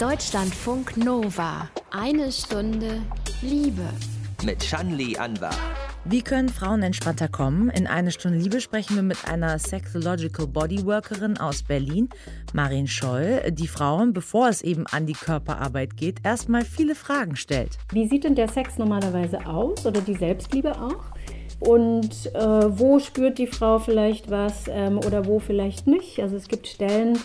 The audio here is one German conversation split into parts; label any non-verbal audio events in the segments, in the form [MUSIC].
Deutschlandfunk Nova. Eine Stunde Liebe. Mit Shanli Anwar. Wie können Frauen entspannter kommen? In eine Stunde Liebe sprechen wir mit einer Sexological Bodyworkerin aus Berlin, Marin Scholl, die Frauen, bevor es eben an die Körperarbeit geht, erstmal viele Fragen stellt. Wie sieht denn der Sex normalerweise aus oder die Selbstliebe auch? Und äh, wo spürt die Frau vielleicht was ähm, oder wo vielleicht nicht? Also es gibt Stellen,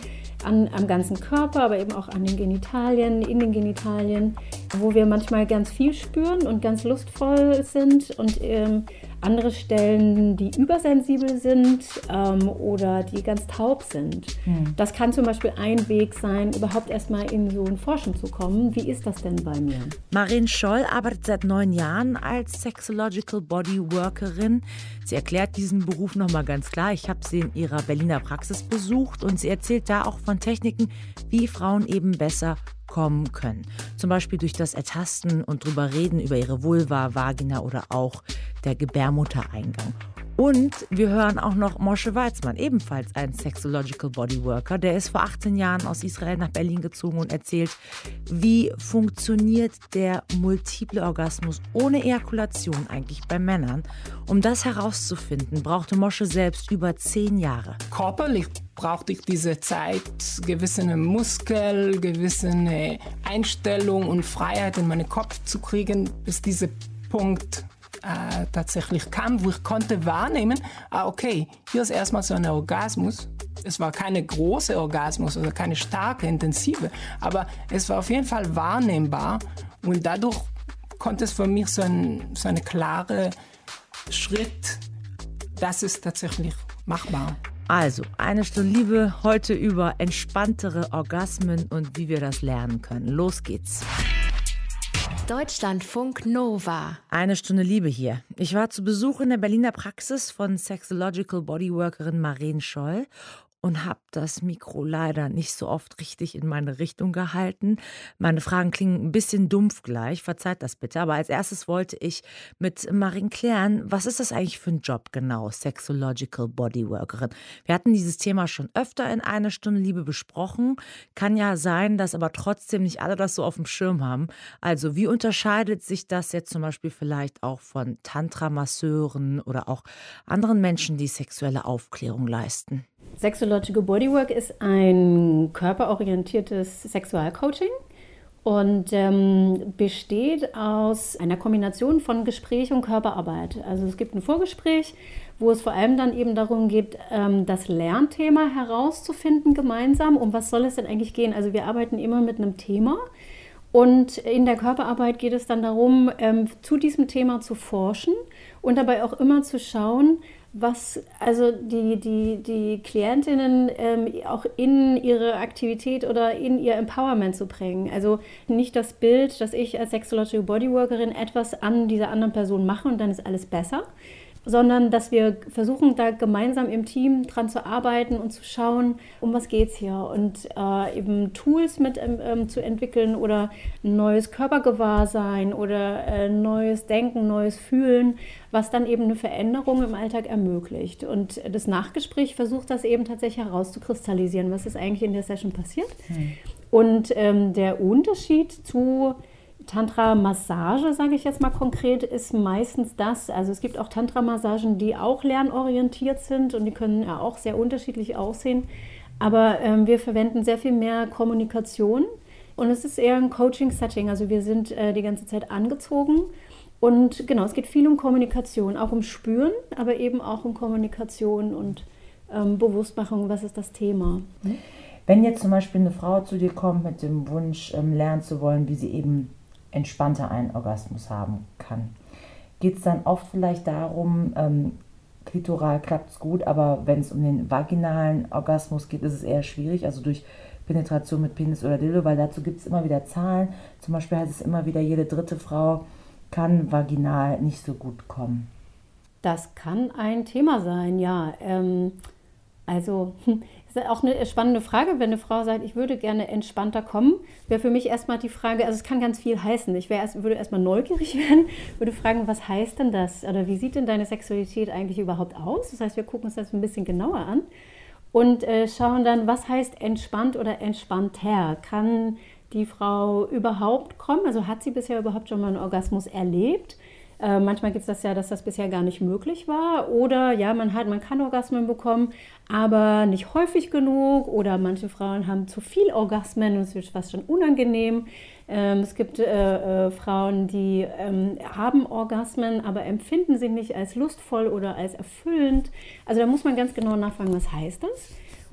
an, am ganzen Körper, aber eben auch an den Genitalien, in den Genitalien, wo wir manchmal ganz viel spüren und ganz lustvoll sind und ähm, andere Stellen, die übersensibel sind ähm, oder die ganz taub sind. Hm. Das kann zum Beispiel ein Weg sein, überhaupt erstmal in so ein Forschen zu kommen. Wie ist das denn bei mir? Marin Scholl arbeitet seit neun Jahren als Sexological Bodyworkerin. Sie erklärt diesen Beruf nochmal ganz klar. Ich habe sie in ihrer Berliner Praxis besucht und sie erzählt da auch von Techniken, wie Frauen eben besser kommen können. Zum Beispiel durch das Ertasten und drüber reden über ihre Vulva, Vagina oder auch der Gebärmuttereingang. Und wir hören auch noch Moshe Weizmann, ebenfalls ein Sexological Bodyworker. Der ist vor 18 Jahren aus Israel nach Berlin gezogen und erzählt, wie funktioniert der multiple Orgasmus ohne Ejakulation eigentlich bei Männern. Um das herauszufinden, brauchte Moshe selbst über 10 Jahre. Körperlich brauchte ich diese Zeit, gewisse Muskel, gewisse Einstellung und Freiheit in meinen Kopf zu kriegen, bis dieser Punkt äh, tatsächlich kam, wo ich konnte wahrnehmen, ah, okay, hier ist erstmal so ein Orgasmus. Es war keine große Orgasmus oder keine starke, intensive, aber es war auf jeden Fall wahrnehmbar und dadurch konnte es für mich so ein so eine klare Schritt, das ist tatsächlich machbar. Also, eine Stunde Liebe heute über entspanntere Orgasmen und wie wir das lernen können. Los geht's. Deutschlandfunk Nova. Eine Stunde Liebe hier. Ich war zu Besuch in der Berliner Praxis von Sexological Bodyworkerin Maren Scholl und habe das Mikro leider nicht so oft richtig in meine Richtung gehalten. Meine Fragen klingen ein bisschen dumpf gleich, verzeiht das bitte. Aber als erstes wollte ich mit Marin klären, was ist das eigentlich für ein Job genau, Sexological Bodyworkerin? Wir hatten dieses Thema schon öfter in einer Stunde Liebe besprochen. Kann ja sein, dass aber trotzdem nicht alle das so auf dem Schirm haben. Also wie unterscheidet sich das jetzt zum Beispiel vielleicht auch von Tantra-Masseuren oder auch anderen Menschen, die sexuelle Aufklärung leisten? Sexological Bodywork ist ein körperorientiertes Sexualcoaching und ähm, besteht aus einer Kombination von Gespräch und Körperarbeit. Also es gibt ein Vorgespräch, wo es vor allem dann eben darum geht, ähm, das Lernthema herauszufinden gemeinsam. Um was soll es denn eigentlich gehen? Also wir arbeiten immer mit einem Thema. Und in der Körperarbeit geht es dann darum, ähm, zu diesem Thema zu forschen und dabei auch immer zu schauen, was also die, die, die Klientinnen ähm, auch in ihre Aktivität oder in ihr Empowerment zu bringen. Also nicht das Bild, dass ich als Sexological Bodyworkerin etwas an dieser anderen Person mache und dann ist alles besser, sondern dass wir versuchen, da gemeinsam im Team dran zu arbeiten und zu schauen, um was geht es hier und äh, eben Tools mit ähm, ähm, zu entwickeln oder ein neues Körpergewahrsein oder äh, neues Denken, neues Fühlen, was dann eben eine Veränderung im Alltag ermöglicht. Und das Nachgespräch versucht das eben tatsächlich herauszukristallisieren, was ist eigentlich in der Session passiert. Hm. Und ähm, der Unterschied zu Tantra-Massage, sage ich jetzt mal konkret, ist meistens das. Also es gibt auch Tantra-Massagen, die auch lernorientiert sind und die können ja auch sehr unterschiedlich aussehen. Aber ähm, wir verwenden sehr viel mehr Kommunikation und es ist eher ein Coaching-Setting. Also wir sind äh, die ganze Zeit angezogen und genau, es geht viel um Kommunikation, auch um Spüren, aber eben auch um Kommunikation und ähm, Bewusstmachung, was ist das Thema. Wenn jetzt zum Beispiel eine Frau zu dir kommt mit dem Wunsch, ähm, lernen zu wollen, wie sie eben entspannter einen Orgasmus haben kann. Geht es dann oft vielleicht darum, ähm, klitoral klappt es gut, aber wenn es um den vaginalen Orgasmus geht, ist es eher schwierig, also durch Penetration mit Penis oder Dildo, weil dazu gibt es immer wieder Zahlen. Zum Beispiel heißt es immer wieder, jede dritte Frau kann vaginal nicht so gut kommen. Das kann ein Thema sein, ja. Ähm, also Das ist auch eine spannende Frage, wenn eine Frau sagt, ich würde gerne entspannter kommen, wäre für mich erstmal die Frage, also es kann ganz viel heißen. Ich erst, würde erstmal neugierig [LAUGHS] werden, würde fragen, was heißt denn das? Oder wie sieht denn deine Sexualität eigentlich überhaupt aus? Das heißt, wir gucken uns das ein bisschen genauer an und äh, schauen dann, was heißt entspannt oder entspannter? Kann die Frau überhaupt kommt. Also hat sie bisher überhaupt schon mal einen Orgasmus erlebt? Äh, manchmal gibt es das ja, dass das bisher gar nicht möglich war. Oder ja, man hat, man kann Orgasmen bekommen, aber nicht häufig genug. Oder manche Frauen haben zu viel Orgasmen und es wird fast schon unangenehm. Ähm, es gibt äh, äh, Frauen, die ähm, haben Orgasmen, aber empfinden sie nicht als lustvoll oder als erfüllend. Also da muss man ganz genau nachfragen, was heißt das?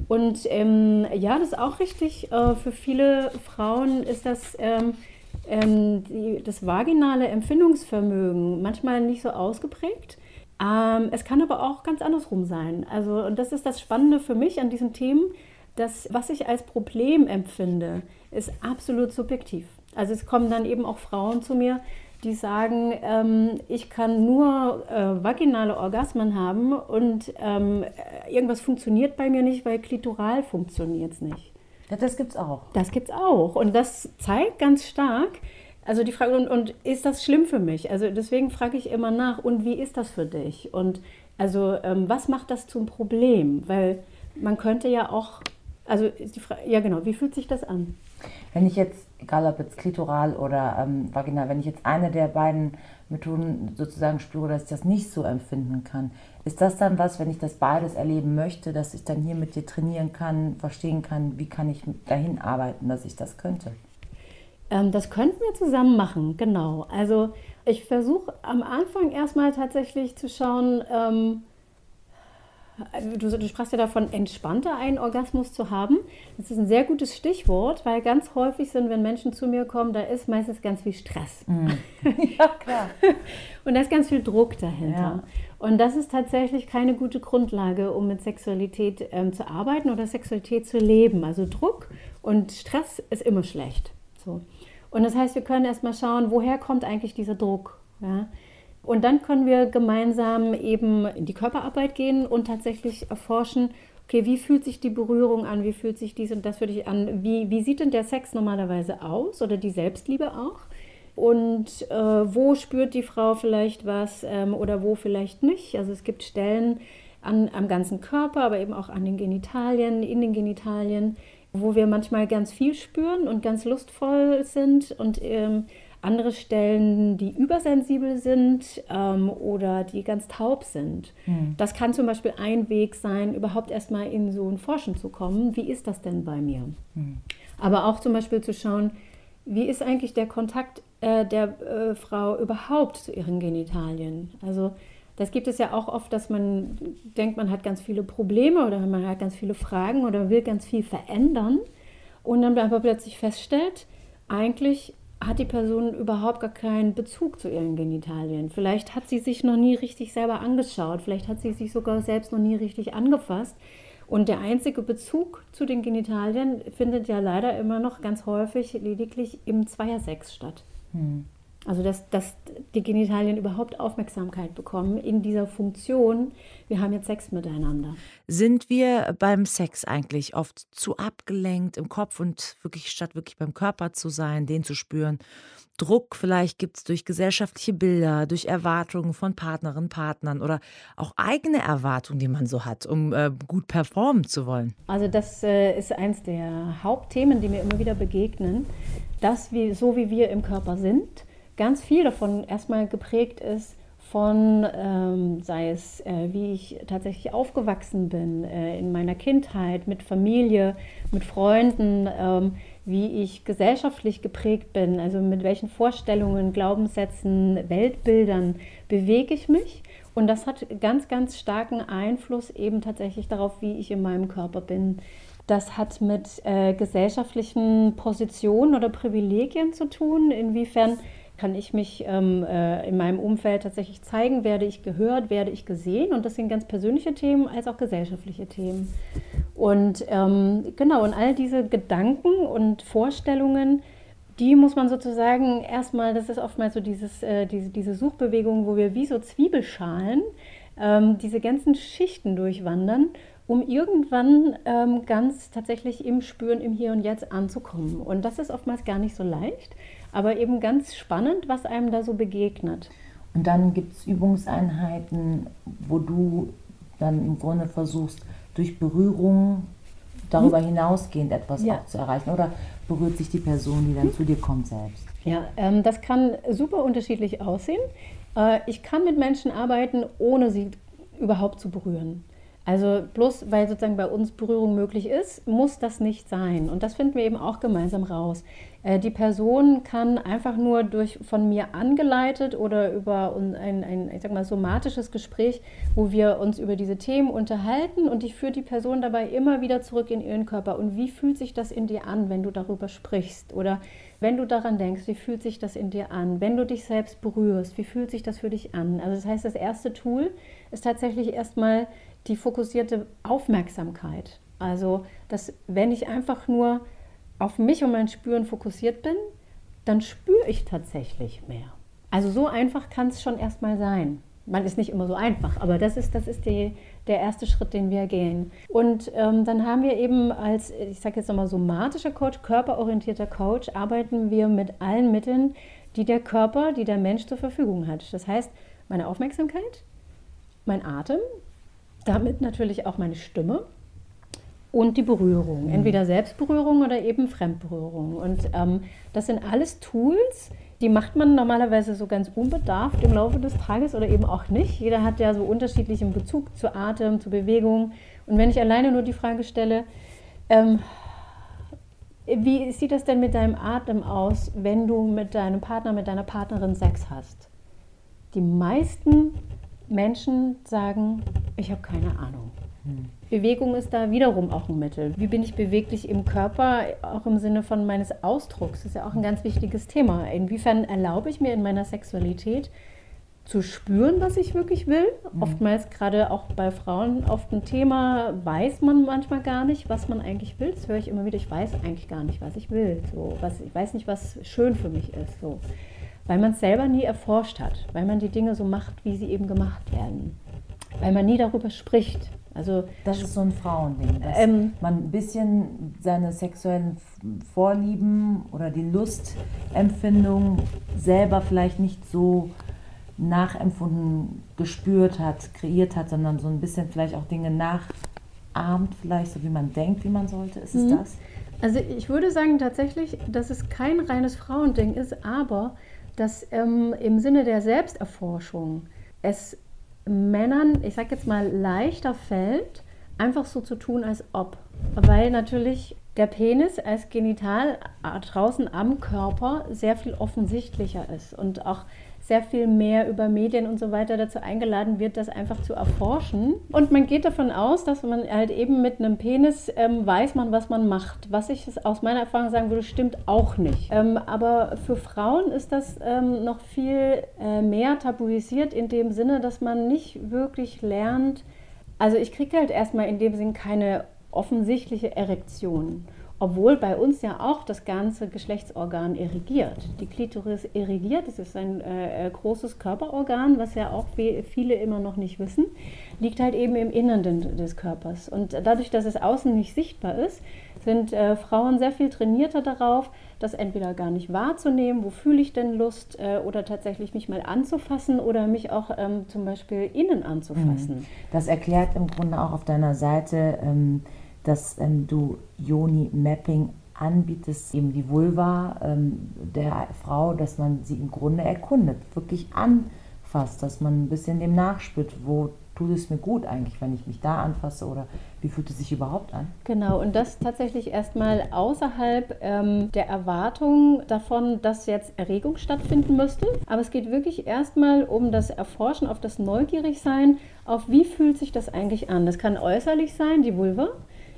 Und ähm, ja, das ist auch richtig. Äh, für viele Frauen ist das ähm, die, das vaginale Empfindungsvermögen manchmal nicht so ausgeprägt. Ähm, es kann aber auch ganz andersrum sein. Also, und das ist das Spannende für mich an diesen Themen, dass was ich als Problem empfinde, ist absolut subjektiv. Also es kommen dann eben auch Frauen zu mir, die sagen, ähm, ich kann nur äh, vaginale Orgasmen haben und ähm, irgendwas funktioniert bei mir nicht, weil klitoral funktioniert es nicht. Ja, das gibt's auch. Das gibt's auch. Und das zeigt ganz stark, also die Frage, und, und ist das schlimm für mich? Also deswegen frage ich immer nach, und wie ist das für dich? Und also ähm, was macht das zum Problem? Weil man könnte ja auch, also die Frage, ja genau, wie fühlt sich das an? Wenn ich jetzt, egal ob jetzt klitoral oder ähm, vaginal, wenn ich jetzt eine der beiden Methoden sozusagen spüre, dass ich das nicht so empfinden kann, ist das dann was, wenn ich das beides erleben möchte, dass ich dann hier mit dir trainieren kann, verstehen kann, wie kann ich dahin arbeiten, dass ich das könnte? Ähm, das könnten wir zusammen machen, genau. Also ich versuche am Anfang erstmal tatsächlich zu schauen, ähm, Du, du sprachst ja davon, entspannter einen Orgasmus zu haben. Das ist ein sehr gutes Stichwort, weil ganz häufig sind, wenn Menschen zu mir kommen, da ist meistens ganz viel Stress. [LAUGHS] Mm. Ja, klar. Und da ist ganz viel Druck dahinter. Ja. Und das ist tatsächlich keine gute Grundlage, um mit Sexualität ähm, zu arbeiten oder Sexualität zu leben. Also Druck und Stress ist immer schlecht. So. Und das heißt, wir können erstmal schauen, woher kommt eigentlich dieser Druck. Ja? Und dann können wir gemeinsam eben in die Körperarbeit gehen und tatsächlich erforschen, okay, wie fühlt sich die Berührung an, wie fühlt sich dies und das für dich an, wie, wie sieht denn der Sex normalerweise aus oder die Selbstliebe auch? Und äh, wo spürt die Frau vielleicht was ähm, oder wo vielleicht nicht? Also es gibt Stellen an, am ganzen Körper, aber eben auch an den Genitalien, in den Genitalien, wo wir manchmal ganz viel spüren und ganz lustvoll sind und ähm, andere Stellen, die übersensibel sind ähm, oder die ganz taub sind. Mhm. Das kann zum Beispiel ein Weg sein, überhaupt erstmal in so ein Forschen zu kommen. Wie ist das denn bei mir? Mhm. Aber auch zum Beispiel zu schauen, wie ist eigentlich der Kontakt äh, der äh, Frau überhaupt zu ihren Genitalien? Also das gibt es ja auch oft, dass man denkt, man hat ganz viele Probleme oder man hat ganz viele Fragen oder will ganz viel verändern und dann aber plötzlich feststellt, eigentlich hat die Person überhaupt gar keinen Bezug zu ihren Genitalien. Vielleicht hat sie sich noch nie richtig selber angeschaut, vielleicht hat sie sich sogar selbst noch nie richtig angefasst. Und der einzige Bezug zu den Genitalien findet ja leider immer noch ganz häufig lediglich im Zweiersex statt. Hm. Also dass, dass die Genitalien überhaupt Aufmerksamkeit bekommen in dieser Funktion, wir haben jetzt Sex miteinander. Sind wir beim Sex eigentlich oft zu abgelenkt im Kopf und wirklich statt wirklich beim Körper zu sein, den zu spüren? Druck vielleicht gibt es durch gesellschaftliche Bilder, durch Erwartungen von Partnerinnen, Partnern oder auch eigene Erwartungen, die man so hat, um äh, gut performen zu wollen. Also das äh, ist eins der Hauptthemen, die mir immer wieder begegnen, dass wir so wie wir im Körper sind, ganz viel davon erstmal geprägt ist von, ähm, sei es, äh, wie ich tatsächlich aufgewachsen bin, äh, in meiner Kindheit, mit Familie, mit Freunden, ähm, wie ich gesellschaftlich geprägt bin, also mit welchen Vorstellungen, Glaubenssätzen, Weltbildern bewege ich mich. Und das hat ganz, ganz starken Einfluss eben tatsächlich darauf, wie ich in meinem Körper bin. Das hat mit äh, gesellschaftlichen Positionen oder Privilegien zu tun, inwiefern kann ich mich ähm, äh, in meinem Umfeld tatsächlich zeigen, werde ich gehört, werde ich gesehen. Und das sind ganz persönliche Themen als auch gesellschaftliche Themen. Und ähm, genau, und all diese Gedanken und Vorstellungen, die muss man sozusagen erstmal, das ist oftmals so dieses, äh, diese, diese Suchbewegung, wo wir wie so Zwiebelschalen ähm, diese ganzen Schichten durchwandern, um irgendwann ähm, ganz tatsächlich im Spüren, im Hier und Jetzt anzukommen. Und das ist oftmals gar nicht so leicht aber eben ganz spannend, was einem da so begegnet. Und dann gibt es Übungseinheiten, wo du dann im Grunde versuchst, durch Berührung darüber hinausgehend etwas ja. auch zu erreichen? Oder berührt sich die Person, die dann zu dir kommt, selbst? Ja, ähm, das kann super unterschiedlich aussehen. Äh, ich kann mit Menschen arbeiten, ohne sie überhaupt zu berühren. Also bloß weil sozusagen bei uns Berührung möglich ist, muss das nicht sein. Und das finden wir eben auch gemeinsam raus. Äh, die Person kann einfach nur durch von mir angeleitet oder über ein, ein ich sag mal, somatisches Gespräch, wo wir uns über diese Themen unterhalten und ich führe die Person dabei immer wieder zurück in ihren Körper. Und wie fühlt sich das in dir an, wenn du darüber sprichst? Oder wenn du daran denkst, wie fühlt sich das in dir an? Wenn du dich selbst berührst, wie fühlt sich das für dich an? Also das heißt, das erste Tool ist tatsächlich erstmal die fokussierte Aufmerksamkeit. Also, dass wenn ich einfach nur auf mich und mein Spüren fokussiert bin, dann spüre ich tatsächlich mehr. Also so einfach kann es schon erstmal sein. Man ist nicht immer so einfach, aber das ist, das ist die, der erste Schritt, den wir gehen. Und ähm, dann haben wir eben als, ich sage jetzt nochmal, somatischer Coach, körperorientierter Coach, arbeiten wir mit allen Mitteln, die der Körper, die der Mensch zur Verfügung hat. Das heißt, meine Aufmerksamkeit, mein Atem, damit natürlich auch meine Stimme und die Berührung. Mhm. Entweder Selbstberührung oder eben Fremdberührung. Und ähm, das sind alles Tools, die macht man normalerweise so ganz unbedarft im Laufe des Tages oder eben auch nicht. Jeder hat ja so unterschiedlichen Bezug zu Atem, zu Bewegung. Und wenn ich alleine nur die Frage stelle, ähm, wie sieht das denn mit deinem Atem aus, wenn du mit deinem Partner, mit deiner Partnerin Sex hast? Die meisten Menschen sagen, ich habe keine Ahnung. Hm. Bewegung ist da wiederum auch ein Mittel. Wie bin ich beweglich im Körper, auch im Sinne von meines Ausdrucks? Das ist ja auch ein ganz wichtiges Thema. Inwiefern erlaube ich mir in meiner Sexualität zu spüren, was ich wirklich will? Mhm. Oftmals, gerade auch bei Frauen, oft ein Thema, weiß man manchmal gar nicht, was man eigentlich will. Das höre ich immer wieder. Ich weiß eigentlich gar nicht, was ich will. So, was, ich weiß nicht, was schön für mich ist. So weil man es selber nie erforscht hat, weil man die Dinge so macht, wie sie eben gemacht werden, weil man nie darüber spricht. Also das ist so ein Frauending, dass ähm, man ein bisschen seine sexuellen Vorlieben oder die Lustempfindung selber vielleicht nicht so nachempfunden, gespürt hat, kreiert hat, sondern so ein bisschen vielleicht auch Dinge nachahmt, vielleicht so wie man denkt, wie man sollte. Ist es mhm. das? Also ich würde sagen tatsächlich, dass es kein reines Frauending ist, aber dass ähm, im Sinne der Selbsterforschung es Männern, ich sage jetzt mal, leichter fällt, einfach so zu tun, als ob. Weil natürlich der Penis als Genital draußen am Körper sehr viel offensichtlicher ist und auch sehr viel mehr über Medien und so weiter dazu eingeladen wird, das einfach zu erforschen. Und man geht davon aus, dass man halt eben mit einem Penis ähm, weiß man, was man macht. Was ich aus meiner Erfahrung sagen würde, stimmt auch nicht. Ähm, aber für Frauen ist das ähm, noch viel äh, mehr tabuisiert in dem Sinne, dass man nicht wirklich lernt. Also ich kriege halt erstmal in dem Sinn keine offensichtliche Erektion. Obwohl bei uns ja auch das ganze Geschlechtsorgan irrigiert. Die Klitoris irrigiert, das ist ein äh, äh großes Körperorgan, was ja auch viele immer noch nicht wissen, liegt halt eben im Innern des Körpers. Und dadurch, dass es außen nicht sichtbar ist, sind äh, Frauen sehr viel trainierter darauf, das entweder gar nicht wahrzunehmen, wo fühle ich denn Lust, äh, oder tatsächlich mich mal anzufassen oder mich auch ähm, zum Beispiel innen anzufassen. Mhm. Das erklärt im Grunde auch auf deiner Seite, ähm, dass ähm, du Yoni-Mapping anbietest, eben die Vulva ähm, der Frau, dass man sie im Grunde erkundet, wirklich anfasst, dass man ein bisschen dem nachspürt, wo tut es mir gut eigentlich, wenn ich mich da anfasse oder wie fühlt es sich überhaupt an? Genau, und das tatsächlich erstmal außerhalb ähm, der Erwartung davon, dass jetzt Erregung stattfinden müsste. Aber es geht wirklich erstmal um das Erforschen, auf das Neugierigsein, auf wie fühlt sich das eigentlich an. Das kann äußerlich sein, die Vulva.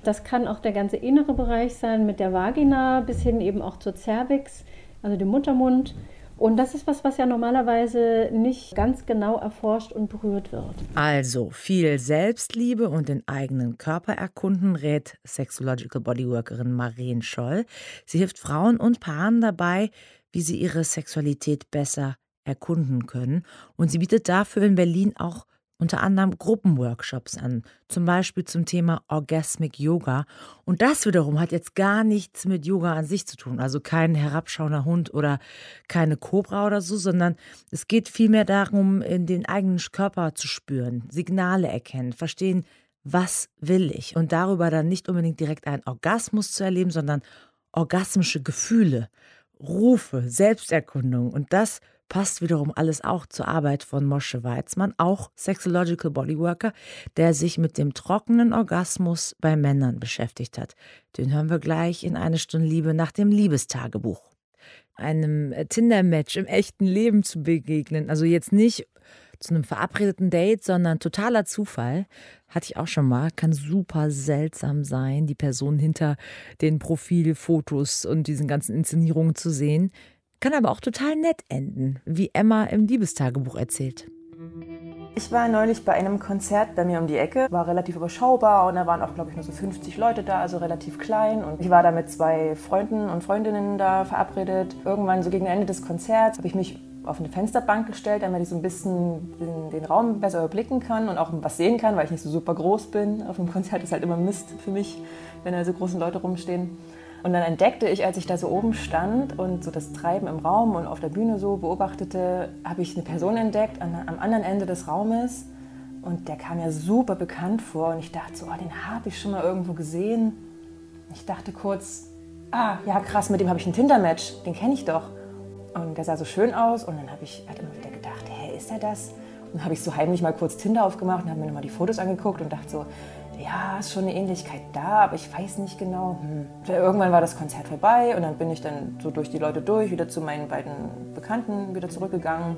Das kann auch der ganze innere Bereich sein, mit der Vagina bis hin eben auch zur Cervix, also dem Muttermund. Und das ist was, was ja normalerweise nicht ganz genau erforscht und berührt wird. Also viel Selbstliebe und den eigenen Körper erkunden rät Sexological Bodyworkerin Marien Scholl. Sie hilft Frauen und Paaren dabei, wie sie ihre Sexualität besser erkunden können. Und sie bietet dafür in Berlin auch unter anderem Gruppenworkshops an, zum Beispiel zum Thema Orgasmic Yoga. Und das wiederum hat jetzt gar nichts mit Yoga an sich zu tun, also kein herabschauender Hund oder keine Kobra oder so, sondern es geht vielmehr darum, in den eigenen Körper zu spüren, Signale erkennen, verstehen, was will ich? Und darüber dann nicht unbedingt direkt einen Orgasmus zu erleben, sondern orgasmische Gefühle, Rufe, Selbsterkundung. Und das passt wiederum alles auch zur Arbeit von Mosche Weizmann, auch Sexological Bodyworker, der sich mit dem trockenen Orgasmus bei Männern beschäftigt hat. Den hören wir gleich in eine Stunde Liebe nach dem Liebestagebuch. Einem Tinder-Match im echten Leben zu begegnen, also jetzt nicht zu einem verabredeten Date, sondern totaler Zufall. Hatte ich auch schon mal. Kann super seltsam sein, die Person hinter den Profilfotos und diesen ganzen Inszenierungen zu sehen. Kann aber auch total nett enden, wie Emma im Liebestagebuch erzählt. Ich war neulich bei einem Konzert bei mir um die Ecke, war relativ überschaubar und da waren auch, glaube ich, nur so 50 Leute da, also relativ klein. Und ich war da mit zwei Freunden und Freundinnen da verabredet. Irgendwann, so gegen Ende des Konzerts, habe ich mich auf eine Fensterbank gestellt, damit ich so ein bisschen den, den, Raum besser überblicken kann und auch was sehen kann, weil ich nicht so super groß bin. Auf einem Konzert ist halt immer Mist für mich, wenn da so große Leute rumstehen. Und dann entdeckte ich, als ich da so oben stand und so das Treiben im Raum und auf der Bühne so beobachtete, habe ich eine Person entdeckt an, am anderen Ende des Raumes. Und der kam mir super bekannt vor. Und ich dachte so, oh, den habe ich schon mal irgendwo gesehen. Ich dachte kurz, ah, ja krass, mit dem habe ich ein Tinder-Match, den kenne ich doch. Und der sah so schön aus. Und dann habe ich halt immer wieder gedacht, hä, ist er das? Und dann habe ich so heimlich mal kurz Tinder aufgemacht und habe mir nochmal die Fotos angeguckt und dachte so, ja, ist schon eine Ähnlichkeit da, aber ich weiß nicht genau. Hm. Irgendwann war das Konzert vorbei und dann bin ich dann so durch die Leute durch, wieder zu meinen beiden Bekannten wieder zurückgegangen.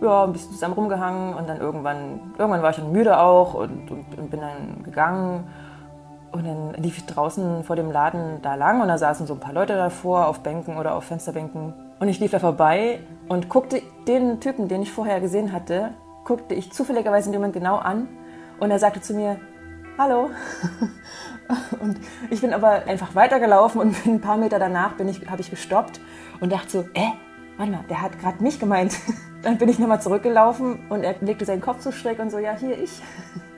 Ja, ein bisschen zusammen rumgehangen und dann irgendwann, irgendwann war ich dann müde auch und, und, und bin dann gegangen. Und dann lief ich draußen vor dem Laden da lang und da saßen so ein paar Leute davor auf Bänken oder auf Fensterbänken. Und ich lief da vorbei und guckte den Typen, den ich vorher gesehen hatte, guckte ich zufälligerweise in dem Moment genau an. Und er sagte zu mir, hallo. [LAUGHS] Und ich bin aber einfach weitergelaufen und ein paar Meter danach ich, habe ich gestoppt und dachte so, äh, warte mal, der hat gerade mich gemeint. [LAUGHS] Dann bin ich nochmal zurückgelaufen und er legte seinen Kopf so schräg und so, ja, hier ich.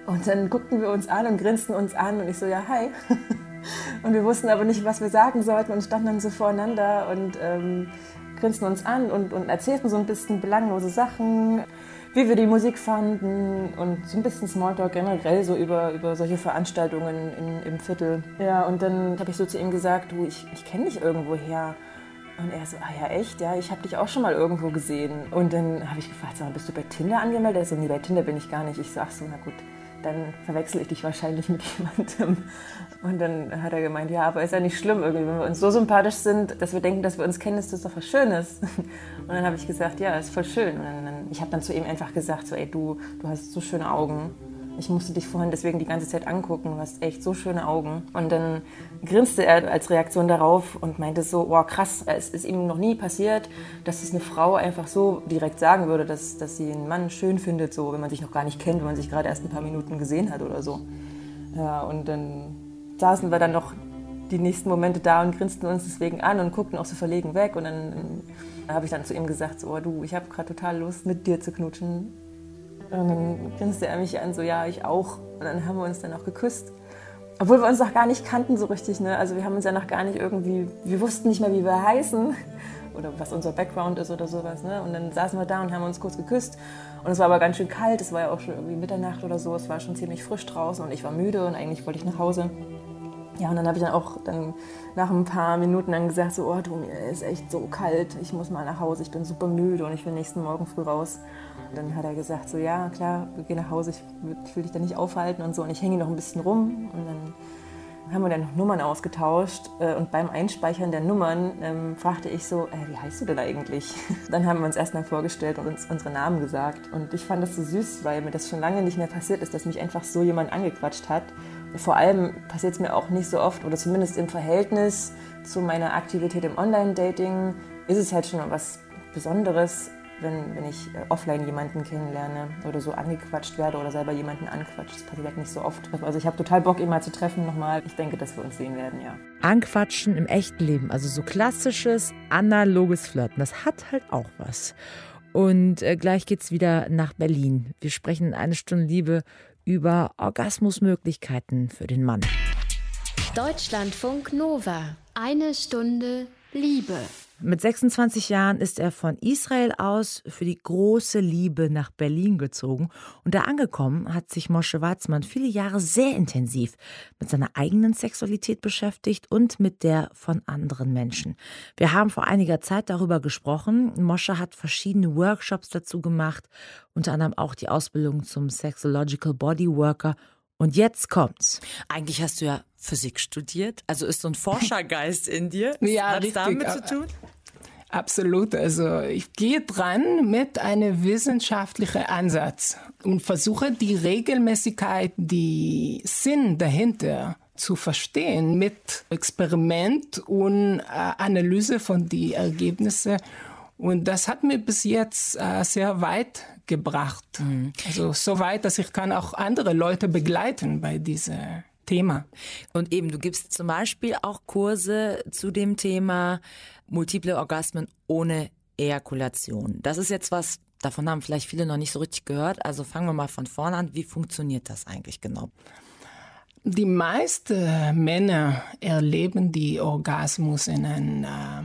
Und dann guckten wir uns an und grinsten uns an und ich so, ja, hi. [LAUGHS] Und wir wussten aber nicht, was wir sagen sollten und standen dann so voreinander und ähm, grinsten uns an und, und erzählten so ein bisschen belanglose Sachen wie wir die Musik fanden und so ein bisschen Smalltalk generell so über, über solche Veranstaltungen in, im Viertel. Ja, und dann habe ich so zu ihm gesagt, du, ich, ich kenne dich irgendwo her. Und er so, ah ja, echt? Ja, ich habe dich auch schon mal irgendwo gesehen. Und dann habe ich gefragt, sag mal, bist du bei Tinder angemeldet? Er so, nee, bei Tinder bin ich gar nicht. Ich ach so, na gut dann verwechsel ich dich wahrscheinlich mit [LAUGHS] jemandem. Und dann hat er gemeint, ja, aber ist ja nicht schlimm irgendwie, wenn wir uns so sympathisch sind, dass wir denken, dass wir uns kennen, ist das doch was Schönes. [LAUGHS] Und dann habe ich gesagt, ja, ist voll schön. Und dann, ich habe dann zu ihm einfach gesagt, so, ey, du, du hast so schöne Augen. Ich musste dich vorhin deswegen die ganze Zeit angucken. Du hast echt so schöne Augen. Und dann grinste er als Reaktion darauf und meinte so, oh krass, es ist ihm noch nie passiert, dass es eine Frau einfach so direkt sagen würde, dass, dass sie einen Mann schön findet, so wenn man sich noch gar nicht kennt, wenn man sich gerade erst ein paar Minuten gesehen hat oder so. Ja, und dann saßen wir dann noch die nächsten Momente da und grinsten uns deswegen an und guckten auch so verlegen weg. Und dann habe ich dann zu ihm gesagt, so, oh, du, ich habe gerade total Lust, mit dir zu knutschen. Und dann grinste er mich an, so ja, ich auch. Und dann haben wir uns dann auch geküsst. Obwohl wir uns noch gar nicht kannten so richtig. Ne? Also wir haben uns ja noch gar nicht irgendwie, wir wussten nicht mehr, wie wir heißen oder was unser Background ist oder sowas. Ne? Und dann saßen wir da und haben uns kurz geküsst. Und es war aber ganz schön kalt. Es war ja auch schon irgendwie Mitternacht oder so. Es war schon ziemlich frisch draußen und ich war müde und eigentlich wollte ich nach Hause. Ja, und dann habe ich dann auch dann nach ein paar Minuten dann gesagt, so, oh du, mir ist echt so kalt, ich muss mal nach Hause, ich bin super müde und ich will nächsten Morgen früh raus. Und dann hat er gesagt, so, ja, klar, geh nach Hause, ich, will dich da nicht aufhalten und so. Und ich hänge noch ein bisschen rum und dann haben wir dann noch Nummern ausgetauscht äh, und beim Einspeichern der Nummern ähm, fragte ich so, äh, wie heißt du denn eigentlich? [LAUGHS] Dann haben wir uns erstmal vorgestellt und uns unsere Namen gesagt und ich fand das so süß, weil mir das schon lange nicht mehr passiert ist, dass mich einfach so jemand angequatscht hat vor allem passiert es mir auch nicht so oft oder zumindest im Verhältnis zu meiner Aktivität im Online-Dating ist es halt schon was Besonderes, wenn, wenn ich äh, offline jemanden kennenlerne oder so angequatscht werde oder selber jemanden anquatscht. Das passiert halt nicht so oft. Also ich habe total Bock, ihn mal zu treffen nochmal. Ich denke, dass wir uns sehen werden, ja. Anquatschen im echten Leben, also so klassisches, analoges Flirten, das hat halt auch was. Und äh, gleich geht's wieder nach Berlin. Wir sprechen eine Stunde Liebe über Orgasmusmöglichkeiten für den Mann. Deutschlandfunk Nova. Eine Stunde Liebe. Mit 26 Jahren ist er von Israel aus für die große Liebe nach Berlin gezogen. Und da angekommen hat sich Mosche Watzmann viele Jahre sehr intensiv mit seiner eigenen Sexualität beschäftigt und mit der von anderen Menschen. Wir haben vor einiger Zeit darüber gesprochen. Mosche hat verschiedene Workshops dazu gemacht, unter anderem auch die Ausbildung zum Sexological Bodyworker und jetzt kommt's. Eigentlich hast du ja Physik studiert, also ist so ein Forschergeist in dir. [LAUGHS] Ja, Hat's richtig. damit zu tun? Absolut. Also ich gehe dran mit einem wissenschaftlichen Ansatz und versuche die Regelmäßigkeit, die Sinn dahinter zu verstehen mit Experiment und äh, Analyse von den Ergebnissen. Und das hat mir bis jetzt äh, sehr weit gebracht. Also so weit, dass ich kann auch andere Leute begleiten bei diesem Thema. Und eben, du gibst zum Beispiel auch Kurse zu dem Thema multiple Orgasmen ohne Ejakulation. Das ist jetzt was, davon haben vielleicht viele noch nicht so richtig gehört. Also fangen wir mal von vorne an. Wie funktioniert das eigentlich genau? Die meisten Männer erleben die Orgasmus in einer,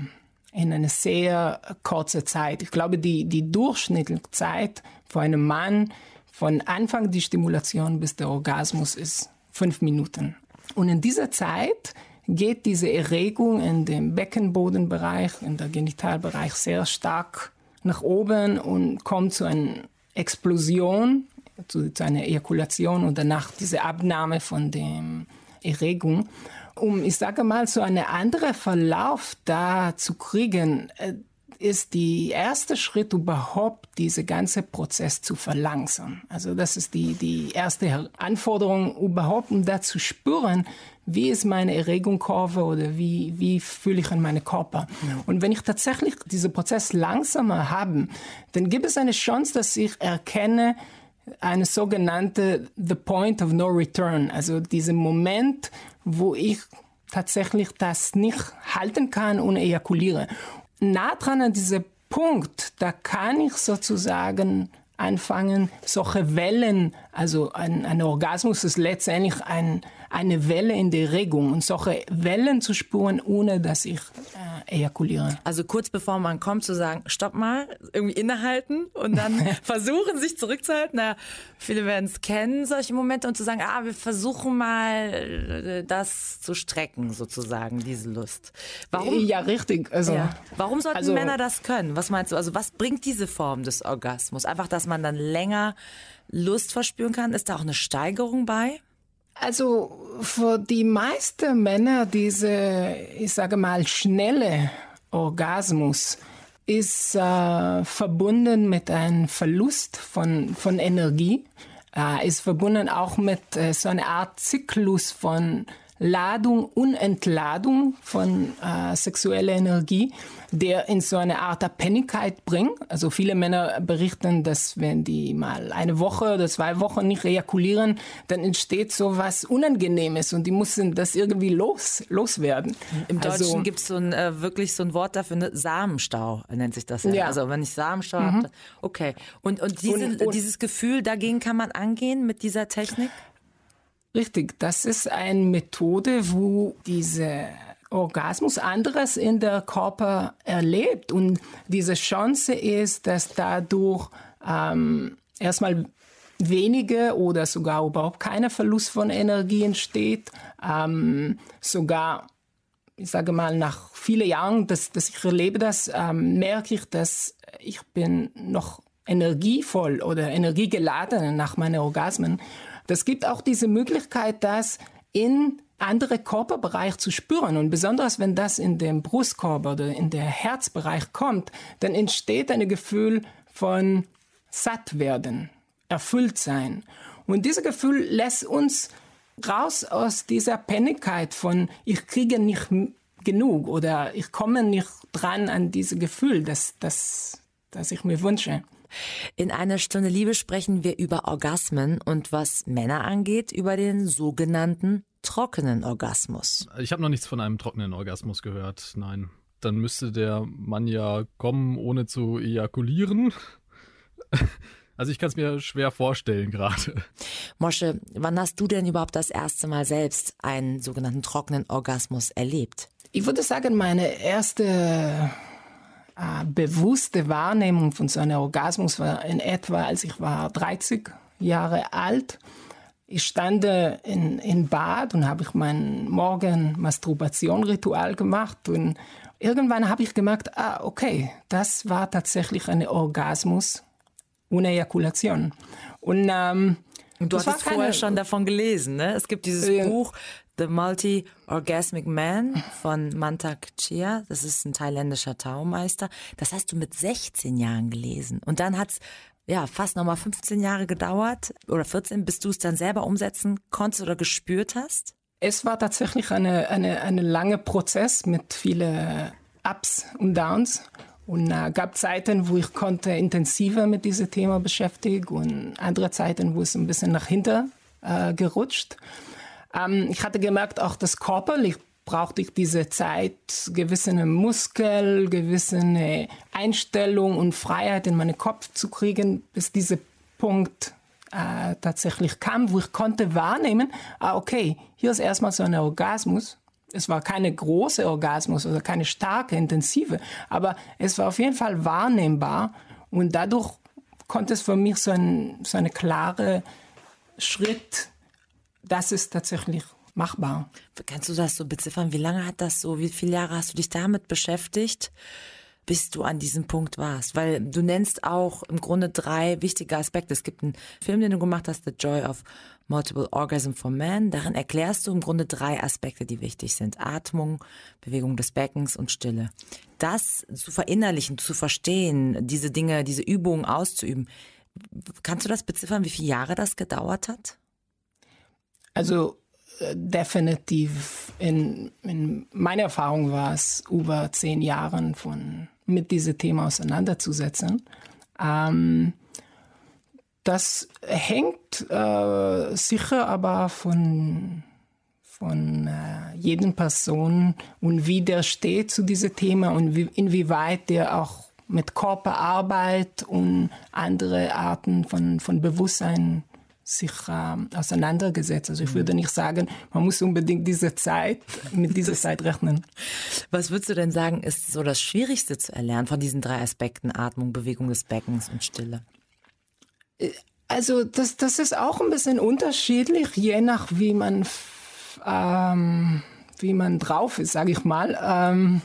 in einer sehr kurzen Zeit. Ich glaube, die, die durchschnittliche Zeit für einen Mann von Anfang die Stimulation bis der Orgasmus ist fünf Minuten. Und in dieser Zeit geht diese Erregung in dem Beckenbodenbereich, in der Genitalbereich sehr stark nach oben und kommt zu einer Explosion, zu, zu einer Ejakulation und danach diese Abnahme von der Erregung. Um, ich sage mal, so einen anderen Verlauf da zu kriegen, äh, ist die erste Schritt überhaupt, diese ganze Prozess zu verlangsamen. Also das ist die, die erste Anforderung überhaupt, um da zu spüren, wie ist meine Erregungskurve oder wie, wie fühle ich an meinen Körper. Und wenn ich tatsächlich diesen Prozess langsamer habe, dann gibt es eine Chance, dass ich erkenne, eine sogenannte The Point of No Return, also diesen Moment, wo ich tatsächlich das nicht halten kann und ejakuliere. Nah dran an diesem Punkt, da kann ich sozusagen anfangen, solche Wellen, also ein, ein Orgasmus ist letztendlich ein, eine Welle in der Regung und solche Wellen zu spüren, ohne dass ich äh, ejakuliere. Also kurz bevor man kommt, zu sagen, stopp mal, irgendwie innehalten und dann [LAUGHS] versuchen, sich zurückzuhalten. Na, viele werden es kennen, solche Momente, und zu sagen, ah, wir versuchen mal, äh, das zu strecken, sozusagen, diese Lust. Warum? Ja, richtig. Also, Ja. Warum sollten also- Männer das können? Was meinst du? Also was bringt diese Form des Orgasmus? Einfach, dass man dann länger Lust verspüren kann? Ist da auch eine Steigerung bei? Also für die meisten Männer diese, ich sage mal, schnelle Orgasmus ist äh, verbunden mit einem Verlust von, von Energie, äh, ist verbunden auch mit äh, so einer Art Zyklus von Ladung und Entladung von äh, sexueller Energie, der in so eine Art Abhängigkeit bringt. Also viele Männer berichten, dass wenn die mal eine Woche oder zwei Wochen nicht ejakulieren, dann entsteht so was Unangenehmes und die müssen das irgendwie los, loswerden. Im Deutschen Also- gibt es so ein, äh, wirklich so ein Wort dafür, ne? Samenstau nennt sich das ja. Ja. Also wenn ich Samenstau habe, okay. Und, und, diese, Und- und- dieses Gefühl, dagegen kann man angehen mit dieser Technik? Richtig, das ist eine Methode, wo diese Orgasmus anderes in der Körper erlebt und diese Chance ist, dass dadurch ähm, erstmal wenige oder sogar überhaupt keiner Verlust von Energie entsteht, ähm, sogar ich sage mal, nach vielen Jahren, dass, dass ich erlebe das, ähm, merke ich, dass ich bin noch energievoll oder energiegeladen nach meinen Orgasmen. Das gibt auch diese Möglichkeit, das in andere Körperbereich zu spüren. Und besonders wenn das in den Brustkorb oder in der Herzbereich kommt, dann entsteht ein Gefühl von satt werden, erfüllt sein. Und dieses Gefühl lässt uns raus aus dieser Abhängigkeit von ich kriege nicht genug oder ich komme nicht dran an dieses Gefühl, das, das, das ich mir wünsche. In einer Stunde Liebe sprechen wir über Orgasmen und was Männer angeht, über den sogenannten trockenen Orgasmus. Ich habe noch nichts von einem trockenen Orgasmus gehört. Nein. Dann müsste der Mann ja kommen, ohne zu ejakulieren. [LAUGHS] Also ich kann es mir schwer vorstellen gerade. Mosche, wann hast du denn überhaupt das erste Mal selbst einen sogenannten trockenen Orgasmus erlebt? Ich würde sagen, meine erste äh, bewusste Wahrnehmung von so einem Orgasmus war in etwa, als ich war 30 Jahre alt. Ich stand in, in Bad und habe ich mein Morgen-Masturbation-Ritual gemacht und irgendwann habe ich gemerkt, ah, okay, das war tatsächlich ein Orgasmus ohne Ejakulation. Und, ähm, und du hast vorher schon davon gelesen, ne? Es gibt dieses ja. Buch The Multi-Orgasmic Man von Mantak Chia. Das ist ein thailändischer Taumeister. Das hast du mit 16 Jahren gelesen. Und dann hat's ja fast nochmal 15 Jahre gedauert oder 14, bis du es dann selber umsetzen konntest oder gespürt hast? Es war tatsächlich eine, eine, eine lange Prozess mit vielen Ups und Downs. Und äh, gab Zeiten, wo ich konnte intensiver mit diesem Thema beschäftigen und andere Zeiten, wo es ein bisschen nach hinten äh, gerutscht. Ähm, ich hatte gemerkt, auch das körperlich brauchte ich diese Zeit, gewisse Muskel, gewisse Einstellung und Freiheit in meinen Kopf zu kriegen, bis dieser Punkt äh, tatsächlich kam, wo ich konnte wahrnehmen, ah, okay, hier ist erstmal so ein Orgasmus. Es war keine große Orgasmus oder keine starke, intensive, aber es war auf jeden Fall wahrnehmbar und dadurch konnte es für mich so ein so eine klare Schritt, das ist tatsächlich machbar. Kannst du das so beziffern? Wie lange hat das so, wie viele Jahre hast du dich damit beschäftigt? bis du an diesem Punkt warst? Weil du nennst auch im Grunde drei wichtige Aspekte. Es gibt einen Film, den du gemacht hast, The Joy of Multiple Orgasm for Men. Darin erklärst du im Grunde drei Aspekte, die wichtig sind. Atmung, Bewegung des Beckens und Stille. Das zu verinnerlichen, zu verstehen, diese Dinge, diese Übungen auszuüben. Kannst du das beziffern, wie viele Jahre das gedauert hat? Also definitiv in, in meiner Erfahrung war es über zehn Jahren von mit diesem Thema auseinanderzusetzen. Ähm, das hängt äh, sicher aber von von äh, jedem Person und wie der steht zu diesem Thema und wie, inwieweit der auch mit Körperarbeit und andere Arten von, von Bewusstsein sich ähm, auseinandergesetzt. Also ich würde mhm. nicht sagen, man muss unbedingt diese Zeit mit dieser [LAUGHS] Zeit rechnen. Was würdest du denn sagen, ist so das Schwierigste zu erlernen von diesen drei Aspekten Atmung, Bewegung des Beckens und Stille? Äh, also das, das ist auch ein bisschen unterschiedlich, je nach wie man ähm, wie man drauf ist, sage ich mal. Ähm,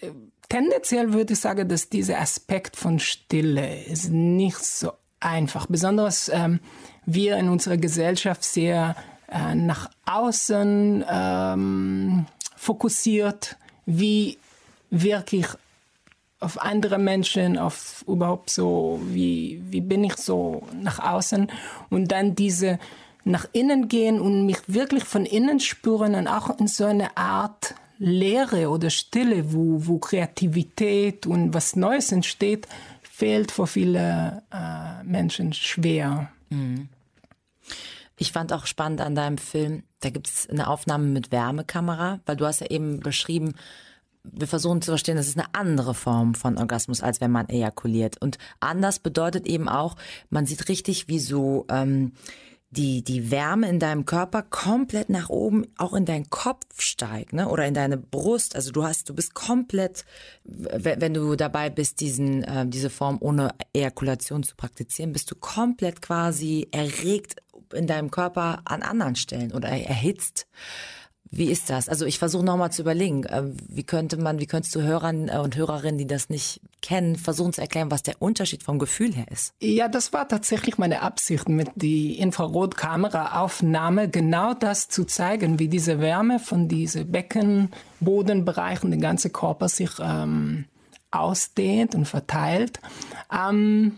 äh, tendenziell würde ich sagen, dass dieser Aspekt von Stille ist nicht so einfach. Besonders ähm, wir in unserer Gesellschaft sehr äh, nach außen ähm, fokussiert, wie wirklich auf andere Menschen, auf überhaupt so, wie, wie bin ich so nach außen und dann diese nach innen gehen und mich wirklich von innen spüren und auch in so eine Art Leere oder Stille, wo, wo Kreativität und was Neues entsteht, fehlt für viele äh, Menschen schwer. Mhm. Ich fand auch spannend an deinem Film, da gibt es eine Aufnahme mit Wärmekamera, weil du hast ja eben beschrieben, wir versuchen zu verstehen, das ist eine andere Form von Orgasmus, als wenn man ejakuliert. Und anders bedeutet eben auch, man sieht richtig, wie so ähm, die, die Wärme in deinem Körper komplett nach oben auch in deinen Kopf steigt, ne? Oder in deine Brust. Also du hast, du bist komplett, wenn du dabei bist, diesen, äh, diese Form ohne Ejakulation zu praktizieren, bist du komplett quasi erregt in deinem Körper an anderen Stellen oder erhitzt. Wie ist das? Also ich versuche nochmal zu überlegen, äh, wie könnte man, wie könntest du Hörern äh, und Hörerinnen, die das nicht kennen, versuchen zu erklären, was der Unterschied vom Gefühl her ist? Ja, das war tatsächlich meine Absicht mit die Infrarotkameraaufnahme, genau das zu zeigen, wie diese Wärme von diesen Becken, Bodenbereichen, der ganze Körper sich ähm, ausdehnt und verteilt. Ähm,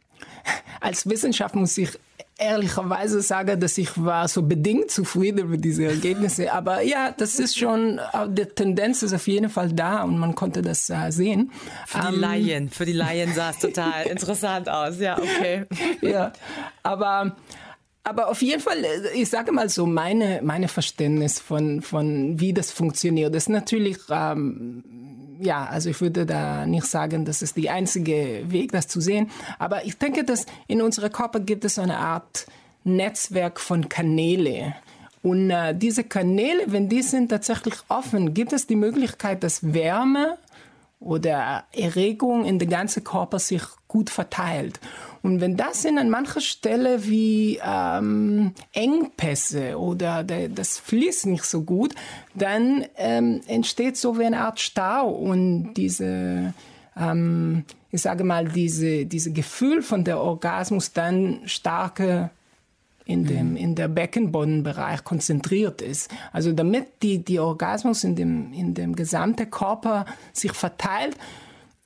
[LAUGHS] als Wissenschaft muss ich ehrlicherweise sage, dass ich war so bedingt zufrieden mit diesen Ergebnissen. [LAUGHS] Aber ja, das ist schon, äh, die Tendenz ist auf jeden Fall da und man konnte das äh, sehen. Für die ähm, Laien, für die Laien sah es [LAUGHS] total interessant aus. Ja, okay. [LAUGHS] Ja, aber aber auf jeden Fall, äh, ich sage mal so, meine, meine Verständnis von, von wie das funktioniert, das ist natürlich ähm, ja, also ich würde da nicht sagen, das ist der einzige Weg, das zu sehen. Aber ich denke, dass in unserem Körper gibt es eine Art Netzwerk von Kanäle. Und äh, diese Kanäle, wenn die sind tatsächlich offen, gibt es die Möglichkeit, dass Wärme oder Erregung in den ganzen Körper sich gut verteilt. Und wenn das in an mancher Stelle wie ähm, Engpässe oder de, das fließt nicht so gut, dann ähm, entsteht so wie eine Art Stau und diese ähm, ich sage mal, diese, diese Gefühl von der Orgasmus dann starke in dem, in der Beckenbodenbereich konzentriert ist. Also damit die, die Orgasmus in dem, in dem gesamten Körper sich verteilt,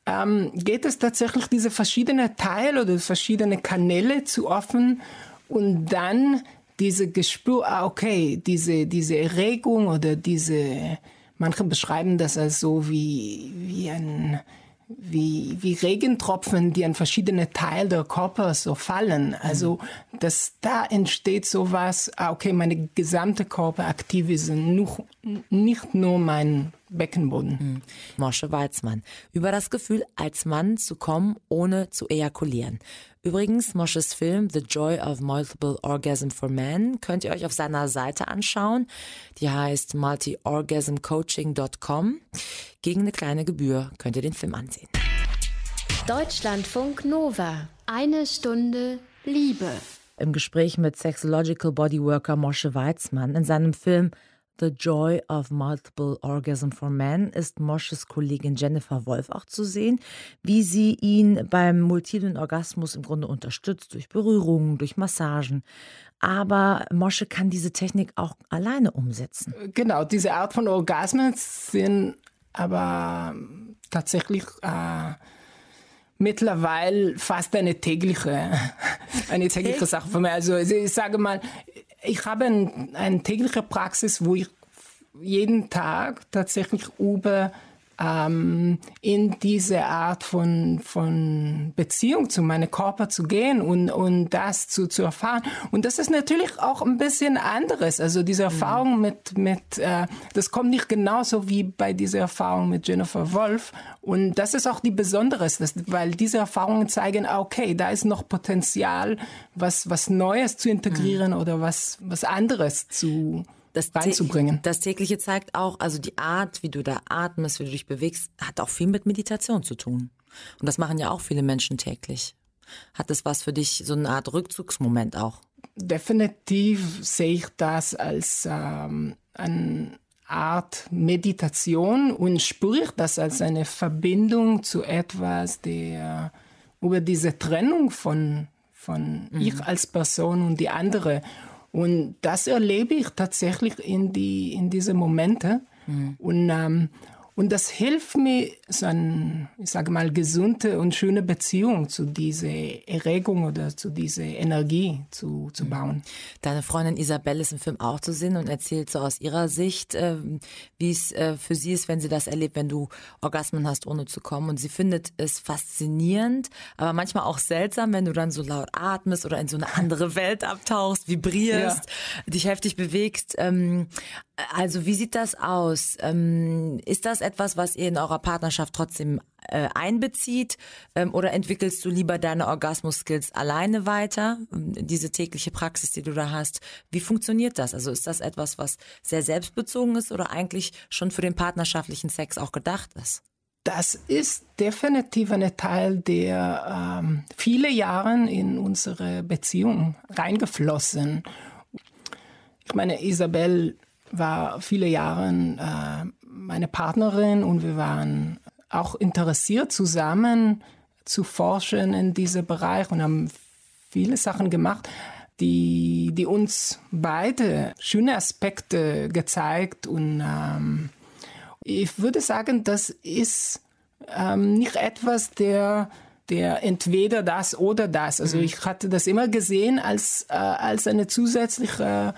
ähm, geht es tatsächlich diese verschiedenen Teile oder verschiedene Kanäle zu öffnen und dann diese Gespür, ah, okay, diese, diese Erregung oder diese, manche beschreiben das als so wie, wie ein, wie, wie Regentropfen, die an verschiedene Teile der Körper so fallen. Also, dass da entsteht sowas, ah, okay, meine gesamte Körper aktiv ist, nicht nur mein Beckenboden. Mhm. Mosche Weizmann. Über das Gefühl, als Mann zu kommen, ohne zu ejakulieren. Übrigens, Mosches Film The Joy of Multiple Orgasm for Men könnt ihr euch auf seiner Seite anschauen. Die heißt multiorgasmcoaching.com. Gegen eine kleine Gebühr könnt ihr den Film ansehen. Deutschlandfunk Nova. Eine Stunde Liebe. Im Gespräch mit Sexological Bodyworker Mosche Weizmann in seinem Film The Joy of Multiple Orgasm for Men ist Mosches Kollegin Jennifer Wolf auch zu sehen, wie sie ihn beim multiplen Orgasmus im Grunde unterstützt, durch Berührungen, durch Massagen. Aber Mosche kann diese Technik auch alleine umsetzen. Genau, diese Art von Orgasmen sind aber tatsächlich äh, mittlerweile fast eine tägliche, [LAUGHS] eine tägliche Sache für mich. Also ich sage mal, ich habe ein, eine tägliche Praxis, wo ich jeden Tag tatsächlich über ähm, in diese Art von, von Beziehung zu meinem Körper zu gehen und, und das zu, zu erfahren. Und das ist natürlich auch ein bisschen anderes. Also diese mhm. Erfahrung mit, mit äh, das kommt nicht genauso wie bei dieser Erfahrung mit Jennifer Wolf. Und das ist auch die Besonderes, dass, weil diese Erfahrungen zeigen, ah, okay, da ist noch Potenzial, was, was Neues zu integrieren mhm. oder was, was anderes zu das reinzubringen. Das tägliche zeigt auch, also die Art, wie du da atmest, wie du dich bewegst, hat auch viel mit Meditation zu tun. Und das machen ja auch viele Menschen täglich. Hat das was für dich, so eine Art Rückzugsmoment auch? Definitiv sehe ich das als ähm, eine Art Meditation und spüre ich das als eine Verbindung zu etwas, der über diese Trennung von, von mhm. ich als Person und die andere und das erlebe ich tatsächlich in, die, in diese Momente. Mhm. Und, ähm, und das hilft mir, so eine, ich sage mal, gesunde und schöne Beziehung zu dieser Erregung oder zu dieser Energie zu, zu mhm. bauen. Deine Freundin Isabelle ist im Film auch zu sehen und erzählt so aus ihrer Sicht, äh, wie es äh, für sie ist, wenn sie das erlebt, wenn du Orgasmen hast, ohne zu kommen. Und sie findet es faszinierend, aber manchmal auch seltsam, wenn du dann so laut atmest oder in so eine andere Welt abtauchst, vibrierst, ja. dich heftig bewegst. Ähm, also wie sieht das aus? Ähm, ist das etwas, was ihr in eurer Partnerschaft trotzdem äh, einbezieht? Ähm, oder entwickelst du lieber deine Orgasmus-Skills alleine weiter? Ähm, diese tägliche Praxis, die du da hast. Wie funktioniert das? Also ist das etwas, was sehr selbstbezogen ist oder eigentlich schon für den partnerschaftlichen Sex auch gedacht ist? Das ist definitiv ein Teil, der ähm, viele Jahre in unsere Beziehung reingeflossen. Ich meine, Isabel war viele Jahre äh, meine Partnerin und wir waren auch interessiert zusammen zu forschen in diesem Bereich und haben viele Sachen gemacht, die, die uns beide schöne Aspekte gezeigt und ähm, ich würde sagen, das ist ähm, nicht etwas, der der entweder das oder das. Also mhm. ich hatte das immer gesehen als, äh, als eine zusätzliche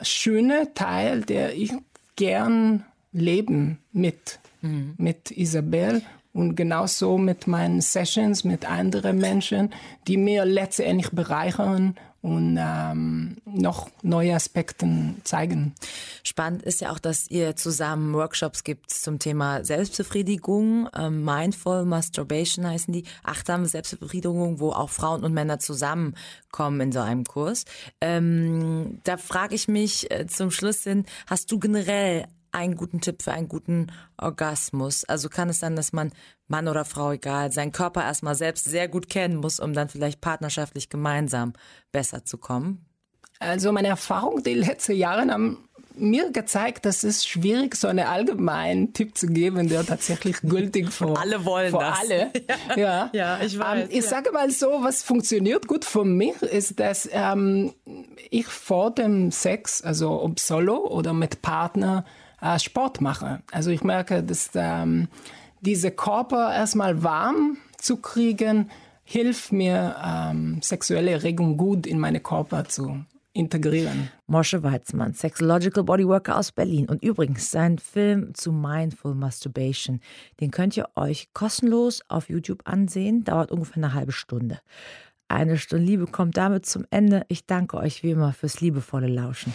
schöne Teil, der ich gern leben mit, mhm. mit Isabel und genauso mit meinen Sessions mit anderen Menschen, die mir letztendlich bereichern und ähm, noch neue Aspekte zeigen. Spannend ist ja auch, dass ihr zusammen Workshops gibt zum Thema Selbstbefriedigung, ähm, Mindful Masturbation heißen die, achtsame Selbstbefriedigung, wo auch Frauen und Männer zusammenkommen in so einem Kurs. Ähm, da frage ich mich äh, zum Schluss hin, hast du generell einen guten Tipp für einen guten Orgasmus? Also kann es sein, dass man Mann oder Frau egal, seinen Körper erstmal selbst sehr gut kennen muss, um dann vielleicht partnerschaftlich gemeinsam besser zu kommen? Also meine Erfahrung die letzten Jahre haben mir gezeigt, dass es schwierig so einen allgemeinen Tipp zu geben, der tatsächlich [LAUGHS] gültig für alle wollen für das. alle. [LAUGHS] Ja, ja ich weiß. Ähm, ich ja. sage mal so, was funktioniert gut für mich, ist, dass ähm, ich vor dem Sex, also ob solo oder mit Partner, äh, Sport mache. Also ich merke, dass ähm, diese Körper erstmal warm zu kriegen, hilft mir, ähm, sexuelle Erregung gut in meine Körper zu integrieren. Mosche Weizmann, Sexological Bodyworker aus Berlin. Und übrigens, sein Film zu Mindful Masturbation, den könnt ihr euch kostenlos auf YouTube ansehen. Dauert ungefähr eine halbe Stunde. Eine Stunde Liebe kommt damit zum Ende. Ich danke euch wie immer fürs liebevolle Lauschen.